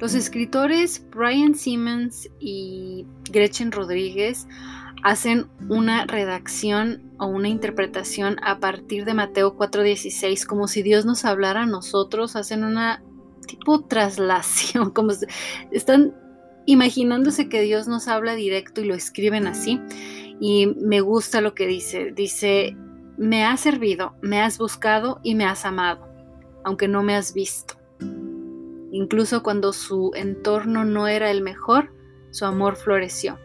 Los escritores Brian Simmons y Gretchen Rodríguez hacen una redacción o una interpretación a partir de Mateo 4:16, como si Dios nos hablara a nosotros, hacen una tipo traslación, como están imaginándose que Dios nos habla directo y lo escriben así. Y me gusta lo que dice, dice, me has servido, me has buscado y me has amado, aunque no me has visto. Incluso cuando su entorno no era el mejor, su amor floreció.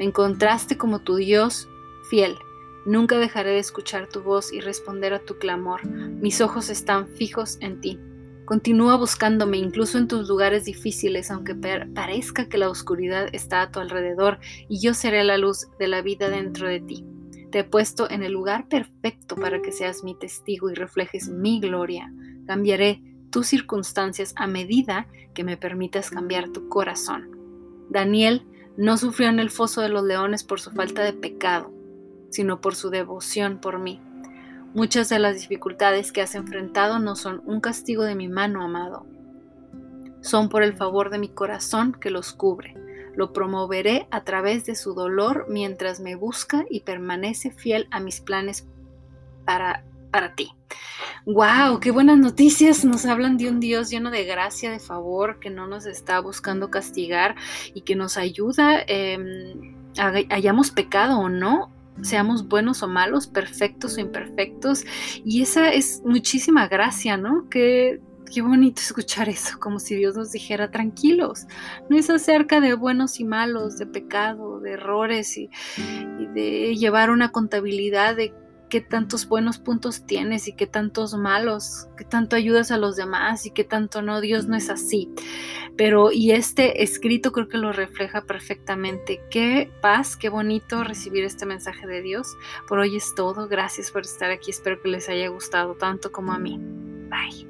Me encontraste como tu Dios fiel. Nunca dejaré de escuchar tu voz y responder a tu clamor. Mis ojos están fijos en ti. Continúa buscándome incluso en tus lugares difíciles, aunque parezca que la oscuridad está a tu alrededor, y yo seré la luz de la vida dentro de ti. Te he puesto en el lugar perfecto para que seas mi testigo y reflejes mi gloria. Cambiaré tus circunstancias a medida que me permitas cambiar tu corazón. Daniel no sufrió en el foso de los leones por su falta de pecado, sino por su devoción por mí. Muchas de las dificultades que has enfrentado no son un castigo de mi mano, amado. Son por el favor de mi corazón que los cubre. Lo promoveré a través de su dolor mientras me busca y permanece fiel a mis planes para, para ti. ¡Wow! ¡Qué buenas noticias! Nos hablan de un Dios lleno de gracia, de favor, que no nos está buscando castigar y que nos ayuda, eh, hayamos pecado o no, seamos buenos o malos, perfectos o imperfectos. Y esa es muchísima gracia, ¿no? Que Qué bonito escuchar eso, como si Dios nos dijera tranquilos. No es acerca de buenos y malos, de pecado, de errores y, de llevar una contabilidad de qué tantos buenos puntos tienes y qué tantos malos, qué tanto ayudas a los demás y qué tanto no. Dios no es así. Pero, y este escrito creo que lo refleja perfectamente. Qué paz, qué bonito recibir este mensaje de Dios. Por hoy es todo. Gracias por estar aquí. Espero que les haya gustado tanto como a mí. Bye.